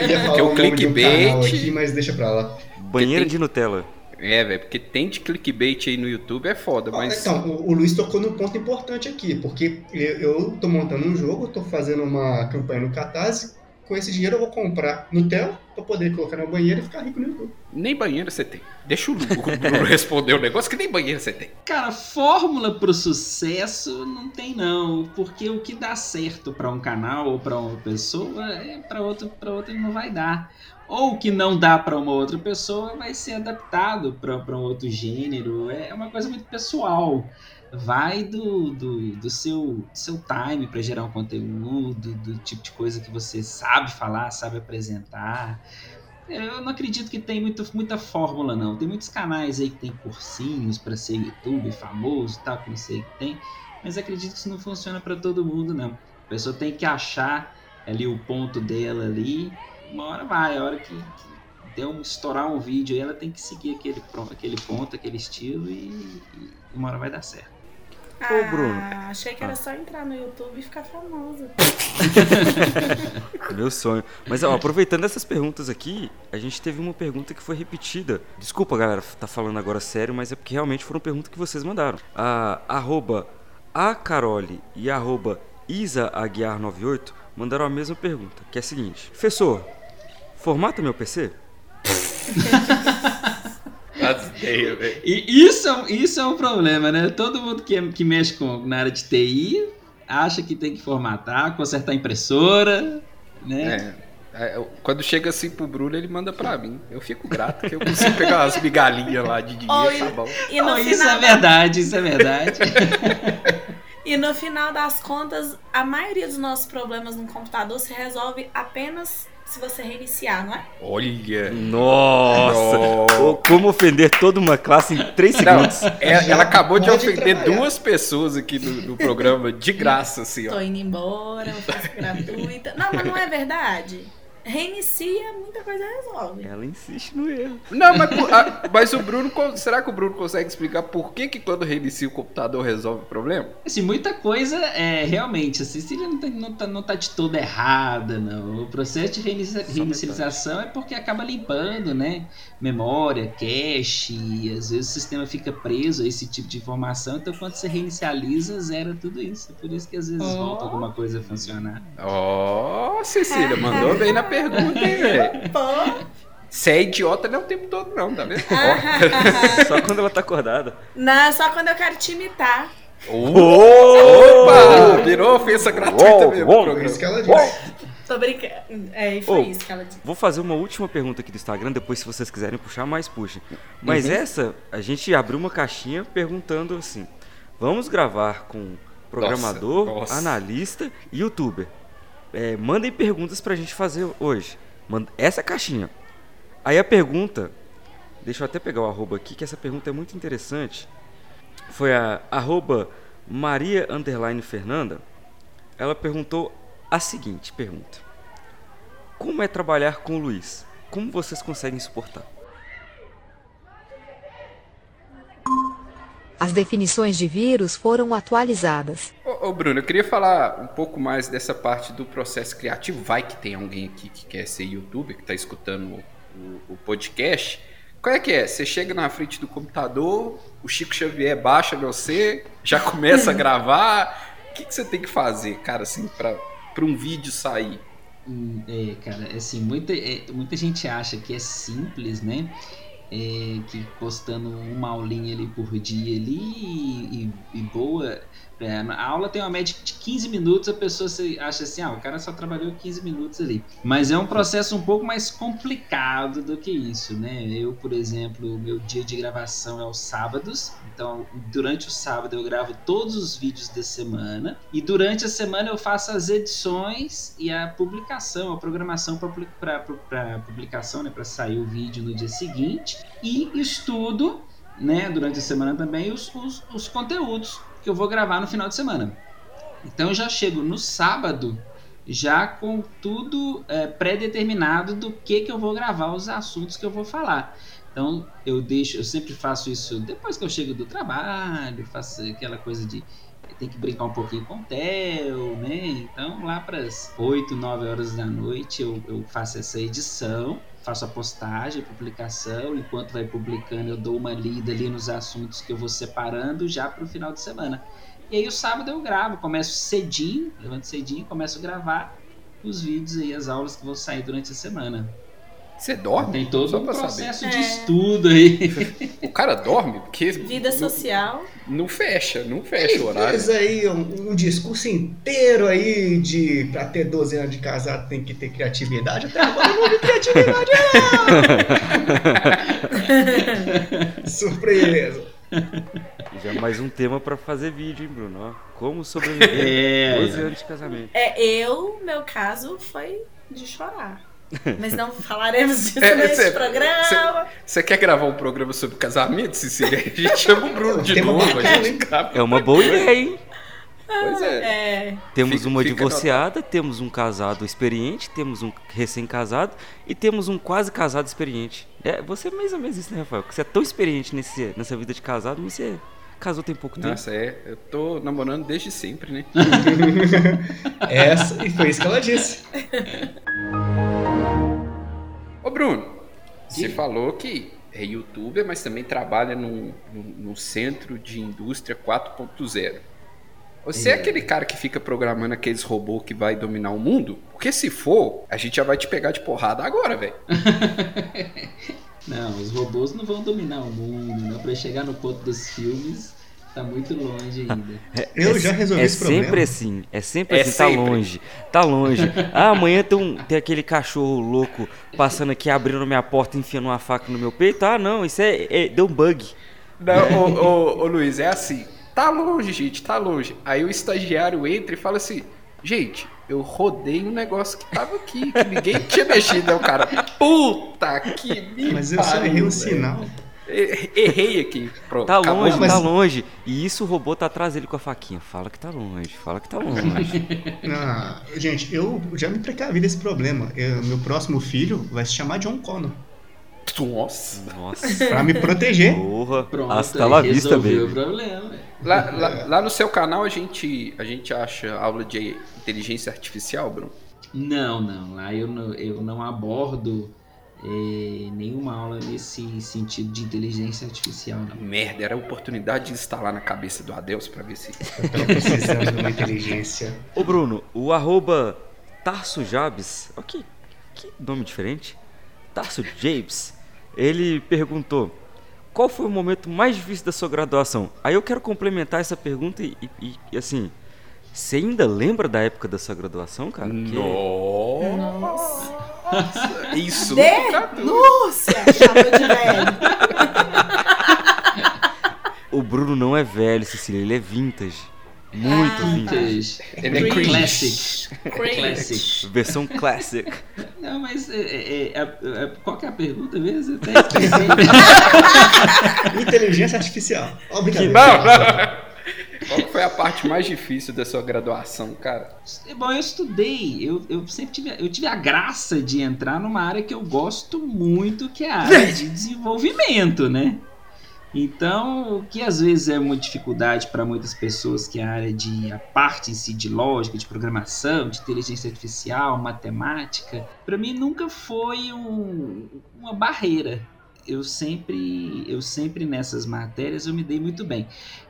Eu ia falar Que o o um clickbait- canal aqui, mas deixa pra lá. Banheira tem- de Nutella. É, velho, porque tem de clickbait aí no YouTube é foda, mas. Então, o, o Luiz tocou num ponto importante aqui, porque eu, eu tô montando um jogo, tô fazendo uma campanha no Catarse, com esse dinheiro eu vou comprar Nutella pra poder colocar na banheira e ficar rico no YouTube. Nem banheiro você tem. Deixa o Bruno responder o negócio que nem banheiro você tem. Cara, fórmula pro sucesso não tem não, porque o que dá certo pra um canal ou pra uma pessoa, é para outro, para outro não vai dar. Ou que não dá pra uma outra pessoa vai ser adaptado pra um outro gênero. É uma coisa muito pessoal. Vai do, do, do seu, seu time pra gerar um conteúdo, do tipo de coisa que você sabe falar, sabe apresentar. Eu não acredito que tem muito, muita fórmula, não. Tem muitos canais aí que tem cursinhos para ser YouTube famoso e tal, que não sei o que tem. Mas acredito que isso não funciona para todo mundo, não. A pessoa tem que achar ali o ponto dela ali. Uma hora vai, a hora que, que der um, estourar um vídeo aí, ela tem que seguir aquele, aquele ponto, aquele estilo e, e uma hora vai dar certo. Ah, Bruno. achei que era só entrar no YouTube e ficar famoso. Meu sonho. Mas ó, aproveitando essas perguntas aqui, a gente teve uma pergunta que foi repetida. Desculpa, galera, tá falando agora sério, mas é porque realmente foram perguntas que vocês mandaram. A arroba a Carole e arroba Isa Aguiar 98 mandaram a mesma pergunta, que é a seguinte: Professor, formata meu PC? E isso, é um- isso é um problema, né? Todo mundo que, que mexe com, na área de TI acha que tem que formatar, consertar a impressora, né? É, é, quando chega assim pro Bruno, ele manda pra mim. Eu fico grato, que eu consigo pegar umas migalhinhas lá de dinheiro, Oi. tá bom. E no, Oh, isso final é verdade, isso é verdade. e no final das contas, a maioria dos nossos problemas no computador se resolve apenas se você reiniciar, não é? Olha. Nossa! Como ofender toda uma classe em 3 Não, segundos? é- ela acabou de ofender trabalhar. duas pessoas aqui no, no programa, de graça, assim, ó. Tô indo embora, vou fazer gratuita. Não, mas não é verdade. Reinicia, muita coisa resolve. Ela insiste no erro. Não, mas, por- ah, mas o Bruno, será que o Bruno consegue explicar por que, que quando reinicia o computador resolve o problema? Assim, muita coisa é realmente, a Cecília não tá, não, tá, não tá de toda errada, não. O processo de reinicia- reinicialização é porque acaba limpando, né? Memória, cache, e às vezes o sistema fica preso a esse tipo de informação, então quando você reinicializa, zera tudo isso. É por isso que às vezes Oh. volta alguma coisa a funcionar. Ó, Cecília, mandou bem na pergunta, hein, velho? Pô, Você é idiota não é o tempo todo, não, tá vendo? Ó. Só quando ela tá acordada. não, só quando eu quero te imitar. Opa! Virou ofensa gratuita Uou, mesmo. uou. o Foi isso que ela disse. Tô brincando. É, e foi isso que ela disse. Vou fazer uma última pergunta aqui do Instagram, depois se vocês quiserem puxar, mais puxem. Mas Uhum. essa, a gente abriu uma caixinha perguntando assim: vamos gravar com programador, Nossa, nossa. analista e youtuber. É, mandem perguntas pra gente fazer hoje. Manda essa caixinha. Aí a pergunta, deixa eu até pegar o arroba aqui, que essa pergunta é muito interessante. Foi a arroba Maria underline Fernanda. Ela perguntou a seguinte pergunta. Como é trabalhar com o Luiz? Como vocês conseguem suportar? As definições de vírus foram atualizadas. Ô, ô, Bruno, eu queria falar um pouco mais dessa parte do processo criativo. Vai que tem alguém aqui que quer ser youtuber, que tá escutando o, o- podcast. Qual é que é? Você chega na frente do computador, o Chico Xavier baixa você, já começa a gravar. O que, que você tem que fazer, cara, assim, pra, pra um vídeo sair? Hum, É, cara, assim, muita, é, muita gente acha que é simples, né? É, que postando uma aulinha ali por dia ali e, e- e boa. É, a aula tem uma média de 15 minutos, a pessoa acha assim, ah, o cara só trabalhou 15 minutos ali. Mas é um processo um pouco mais complicado do que isso, né? Eu, por exemplo, meu dia de gravação é aos sábados, então durante o sábado eu gravo todos os vídeos da semana e durante a semana eu faço as edições e a publicação, a programação para publicação, né, para sair o vídeo no dia seguinte e estudo, né, durante a semana também os, os, os conteúdos que eu vou gravar no final de semana. Então eu já chego no sábado já com tudo é, pré-determinado do que que eu vou gravar, os assuntos que eu vou falar. Então eu deixo, eu sempre faço isso depois que eu chego do trabalho, faço aquela coisa de tem que brincar um pouquinho com o Theo, né? Então lá para as 8, 9 horas da noite eu, eu faço essa edição, faço a postagem, publicação, enquanto vai publicando eu dou uma lida ali nos assuntos que eu vou separando já para o final de semana. E aí o sábado eu gravo, começo cedinho, levanto cedinho, começo a gravar os vídeos aí, as aulas que vão sair durante a semana. Você dorme? Tem todo Só um processo saber. de É. estudo aí. O cara dorme? Porque Vida não- social. Não, fecha, não fecha o Ele horário. fez aí um, um discurso inteiro aí de pra ter 12 anos de casado tem que ter criatividade. Até agora eu não vi criatividade, não! Surpresa! Já é mais um tema pra fazer vídeo, hein, Bruno? Como sobreviver É, 12 anos de casamento. É, eu, meu caso, foi de chorar. Mas não falaremos disso É, nesse cê- programa. Você quer gravar um programa sobre casamento, Cecília? A gente chama o Bruno de novo, a bacana, gente grava. É uma boa ideia, hein? Pois é. É, Temos Fica- uma fica divorciada, temos um casado experiente, temos um recém-casado e temos um quase casado experiente. É, você é mais ou menos isso, né, Rafael? Porque você é tão experiente nesse, nessa vida de casado, mas você Casou tem pouco tempo. Nossa, é. Eu tô namorando desde sempre, né? Essa, e foi isso que ela disse. Bruno, você Diga. falou que é youtuber, mas também trabalha num, num, num centro de indústria 4.0. Você é. É. aquele cara que fica programando aqueles robôs que vai dominar o mundo? Porque se for, a gente já vai te pegar de porrada agora, velho. Não, os robôs não vão dominar o mundo, não. Pra chegar no ponto dos filmes, tá muito longe ainda. Eu já resolvi é esse problema. sempre assim, é sempre É assim, sempre. tá longe, tá longe. Ah, amanhã tem, um, tem aquele cachorro louco passando aqui, abrindo minha porta, enfiando uma faca no meu peito. Ah, não, isso é, é- deu um bug. Não, ô, ô, ô, Luiz, é assim. Tá longe, gente, tá longe. Aí o estagiário entra e fala assim: Gente, eu rodei um negócio que tava aqui, que ninguém tinha mexido. Aí o cara, puta que me Mas eu só errei um velho." sinal. Errei aqui. Pronto. Tá acabou. longe, mas- tá longe. E isso o robô tá atrás dele com a faquinha. Fala que tá longe, fala que tá longe. Ah, gente, eu já me precavi desse problema. Eu- meu próximo filho vai se chamar John Connor. Nossa. Nossa, Pra me proteger. porra. Pronto, Hasta la vista, resolveu o baby. problema. Lá, lá, lá no seu canal a gente, a gente acha aula de inteligência artificial, Bruno? Não, não. Lá eu não, eu não abordo eh, nenhuma aula nesse sentido de inteligência artificial, não. Merda, era a oportunidade de instalar na cabeça do Adeus pra ver se. Eu tô precisando de uma inteligência. Ô Bruno, o arroba Tarso Jabes, ó, que, que nome diferente. Tarso Jabes, ele perguntou: Qual foi o momento mais difícil da sua graduação? Aí eu quero complementar essa pergunta e, e- e, assim. Você ainda lembra da época da sua graduação, cara? Porque- Nossa! Isso! tá tudo. Denúncia! Chamou de velho. O Bruno não é velho, Cecília, ele é vintage. Muito Ah, vintage. Ele é. Classic. Classic. Versão classic. Não, mas é, é, é, é, qual que é a pergunta mesmo? Inteligência artificial. Ó, brincadeira. Não, não! Qual foi a parte mais difícil da sua graduação, cara? Bom, eu estudei, eu, eu sempre tive, eu tive a graça de entrar numa área que eu gosto muito, que é a área de desenvolvimento, né? Então, o que às vezes é uma dificuldade para muitas pessoas, que é a área de a parte em si de lógica, de programação, de inteligência artificial, matemática, para mim nunca foi um- uma barreira. Eu sempre, eu sempre nessas matérias eu me dei muito bem.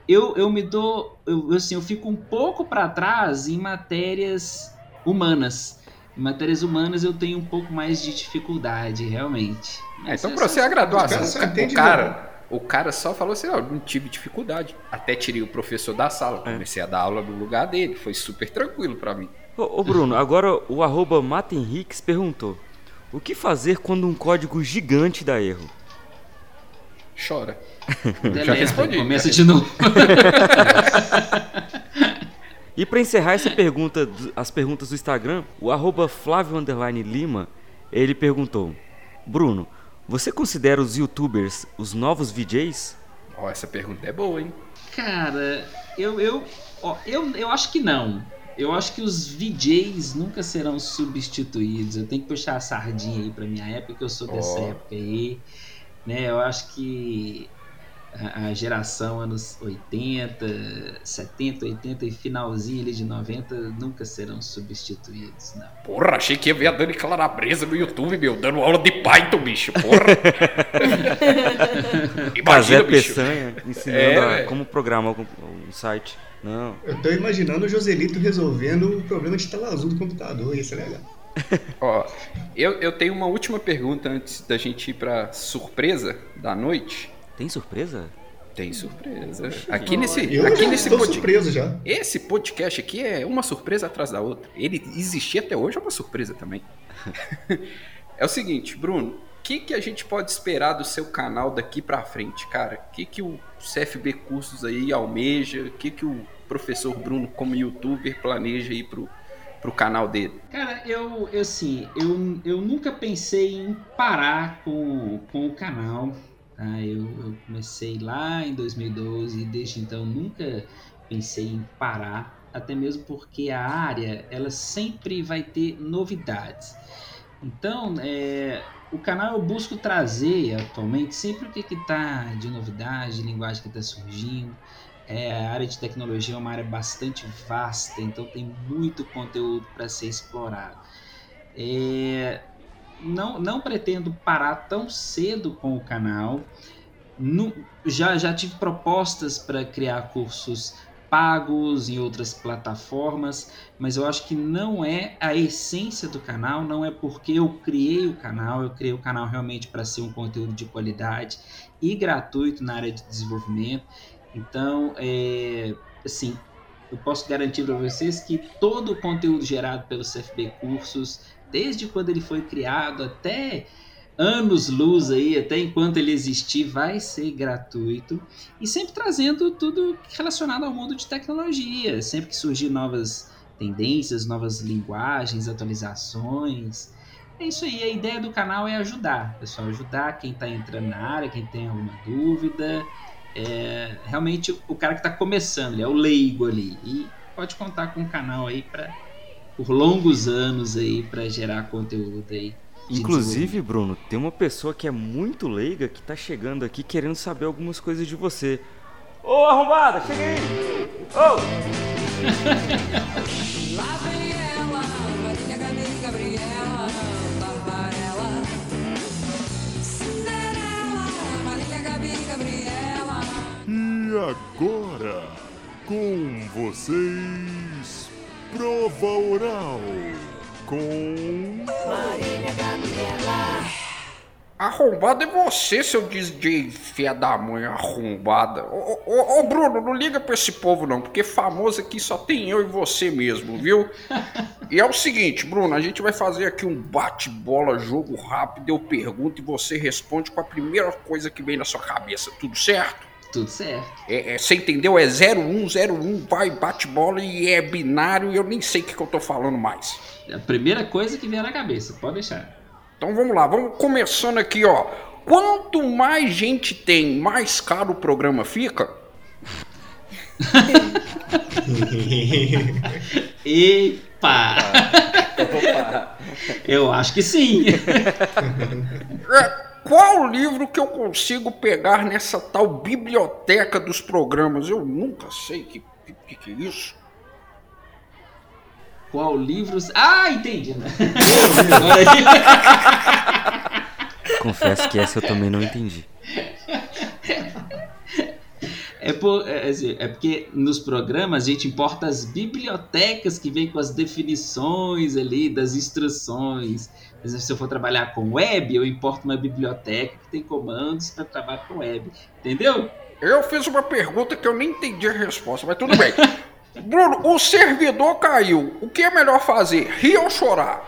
Eu, eu me dou, eu, assim, eu fico um pouco para trás em matérias humanas. Em matérias humanas eu tenho um pouco mais de dificuldade, realmente. É, então é pra só- você é a graduação. O, ca- entende o cara, o cara só falou assim, ó, não tive dificuldade. Até tirei o professor da sala, comecei a dar aula no lugar dele. Foi super tranquilo pra mim. Ô, ô, Bruno, agora o arroba Mata Henriques perguntou: O que fazer quando um código gigante dá erro? Chora. Já respondi. Começa de novo. E pra encerrar essa pergunta, as perguntas do Instagram, o arroba Flávio Underline Lima, ele perguntou: Bruno, você considera os youtubers os novos VJs? Ó, essa pergunta é boa, hein? Cara, eu, eu, ó, eu, eu acho que não. Eu acho que os VJs nunca serão substituídos. Eu tenho que puxar a sardinha aí pra minha época, que eu sou dessa Ó. época aí. Né, eu acho que a, a geração anos 80, 70, 80 e finalzinho ali de 90 nunca serão substituídos, não. Porra, achei que ia ver a Dani Calabresa no YouTube, meu, dando aula de Python, bicho. Porra. Imagina, bicho. Peçanha ensinando É, a- como programar um, um site. Não. Eu tô imaginando o Joselito resolvendo o problema de tela azul do computador. Isso é legal. Ó, eu, eu tenho uma última pergunta antes da gente ir pra surpresa da noite. Tem surpresa? Tem surpresa. Aqui nesse, Eu aqui já nesse estou pod- surpreso já. Esse podcast aqui é uma surpresa atrás da outra. Ele existir até hoje é uma surpresa também. é o seguinte, Bruno, o que, que a gente pode esperar do seu canal daqui pra frente, cara? O que, que o CFB Cursos aí almeja? O que, que o professor Bruno, como youtuber, planeja aí pro, pro canal dele? Cara, eu, eu assim, eu, eu nunca pensei em parar com, com o canal. Tá? Eu, eu comecei lá em 2012 e desde então nunca pensei em parar, até mesmo porque a área ela sempre vai ter novidades. Então, é, o canal eu busco trazer atualmente sempre o que está de novidade, linguagem que está surgindo. É, a área de tecnologia é uma área bastante vasta, então tem muito conteúdo para ser explorado. É, não, não pretendo parar tão cedo com o canal. No, já, já tive propostas para criar cursos pagos em outras plataformas, mas eu acho que não é a essência do canal, não é porque eu criei o canal, eu criei o canal realmente para ser um conteúdo de qualidade e gratuito na área de desenvolvimento. Então, é, assim, eu posso garantir para vocês que todo o conteúdo gerado pelo CFB Cursos, desde quando ele foi criado até anos luz aí, até enquanto ele existir, vai ser gratuito e sempre trazendo tudo relacionado ao mundo de tecnologia, sempre que surgir novas tendências, novas linguagens, atualizações. É isso aí, a ideia do canal é ajudar, pessoal, ajudar quem está entrando na área, quem tem alguma dúvida. É, realmente o cara que está começando, ele é o leigo ali e pode contar com o canal aí para por longos anos aí para gerar conteúdo aí Inclusive, Bruno, tem uma pessoa que é muito leiga que tá chegando aqui querendo saber algumas coisas de você. Ô, arrombada, chega aí! Ô! agora, com vocês, prova oral com Marília Gabriela. Arrombado é você, seu DJ fia da mãe, arrombada. Ô, ô, ô, Bruno, não liga pra esse povo não, porque famoso aqui só tem eu e você mesmo, viu? E é o seguinte, Bruno, a gente vai fazer aqui um bate-bola, jogo rápido, eu pergunto e você responde com a primeira coisa que vem na sua cabeça, tudo certo? Tudo certo. É, é, você entendeu? É 0101, vai, bate bola e é binário e eu nem sei o que, que eu tô falando mais. É a primeira coisa que vier na cabeça, pode deixar. Então vamos lá, vamos começando aqui, ó. Quanto mais gente tem, mais caro o programa fica? Epa! Eu acho que sim. Qual livro que eu consigo pegar nessa tal biblioteca dos programas? Eu nunca sei que que, que é isso. Qual livro? Ah, entendi. Né? Confesso que essa eu também não entendi. É, por, é, é porque nos programas a gente importa as bibliotecas que vêm com as definições ali das instruções. Por exemplo, se eu for trabalhar com web, eu importo uma biblioteca que tem comandos para trabalhar com web. Entendeu? Eu fiz uma pergunta que eu nem entendi a resposta, mas tudo bem. Bruno, o servidor caiu. O que é melhor fazer? Rir ou chorar?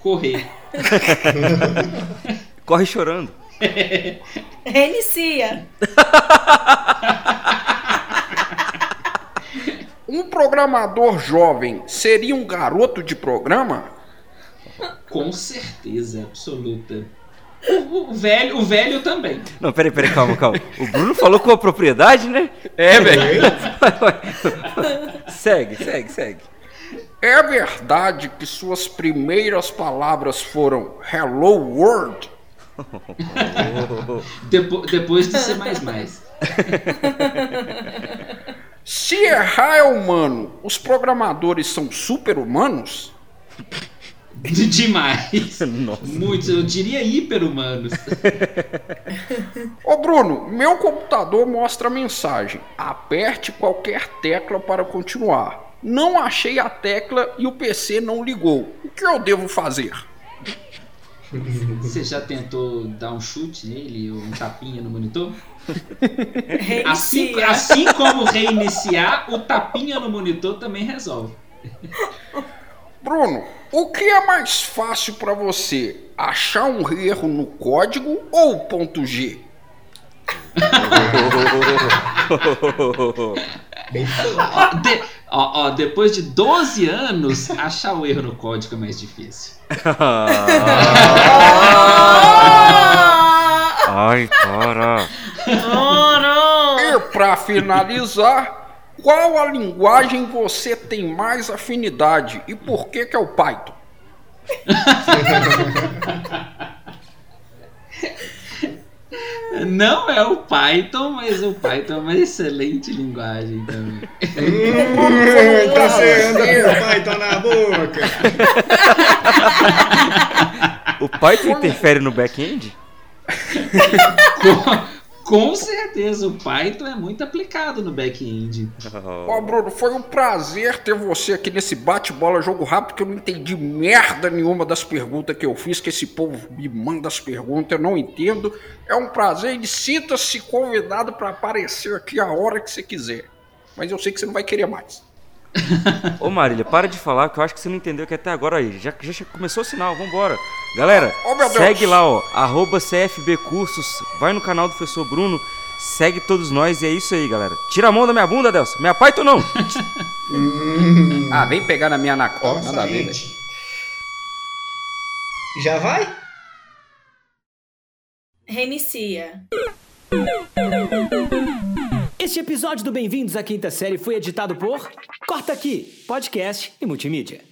Correr. Corre chorando. Reinicia. Um programador jovem seria um garoto de programa? Com certeza absoluta. O, velho, o velho também. Não, peraí, peraí, calma, calma. O Bruno falou com a propriedade, né? É, velho. segue, segue, segue. É verdade que suas primeiras palavras foram Hello World? Depo- depois de ser mais mais. Se errar é humano, os programadores são super-humanos? Demais. Nossa. Muitos, eu diria hiper-humanos. Ô Bruno, meu computador mostra a mensagem. Aperte qualquer tecla para continuar. Não achei a tecla e o PC não ligou. O que eu devo fazer? Você já tentou dar um chute nele ou um tapinha no monitor? Assim, assim como reiniciar, o tapinha no monitor também resolve. Bruno, o que é mais fácil para você? Achar um erro no código ou ponto G? Ó, de- ó, ó, depois de 12 anos, achar o erro no código é mais difícil. Ai, para. E para finalizar, qual a linguagem você tem mais afinidade e por que que é o Python? Não é o Python, mas o Python é uma excelente linguagem também. Hum, tá você anda com o Python na boca. O Python interfere no back-end? Com, certeza, o Python é muito aplicado no back-end. Ó, Bruno, foi um prazer ter você aqui nesse bate-bola jogo rápido que eu não entendi merda nenhuma das perguntas que eu fiz, que esse povo me manda as perguntas, eu não entendo. É um prazer e sinta-se convidado para aparecer aqui a hora que você quiser. Mas eu sei que você não vai querer mais. Ô Marília, para de falar que eu acho que você não entendeu que até agora aí. Já, já começou o sinal, vambora. Galera, Oh, segue lá, ó, arroba CFB Cursos, vai no canal do professor Bruno, segue todos nós e é isso aí, galera. Tira a mão da minha bunda, Delcio. Minha Python não. Ah, vem pegar na minha anaconda. Nossa, Nada a ver, gente. Já vai? Reinicia. Este episódio do Bem-vindos à Quinta Série foi editado por Corta Aqui, podcast e multimídia.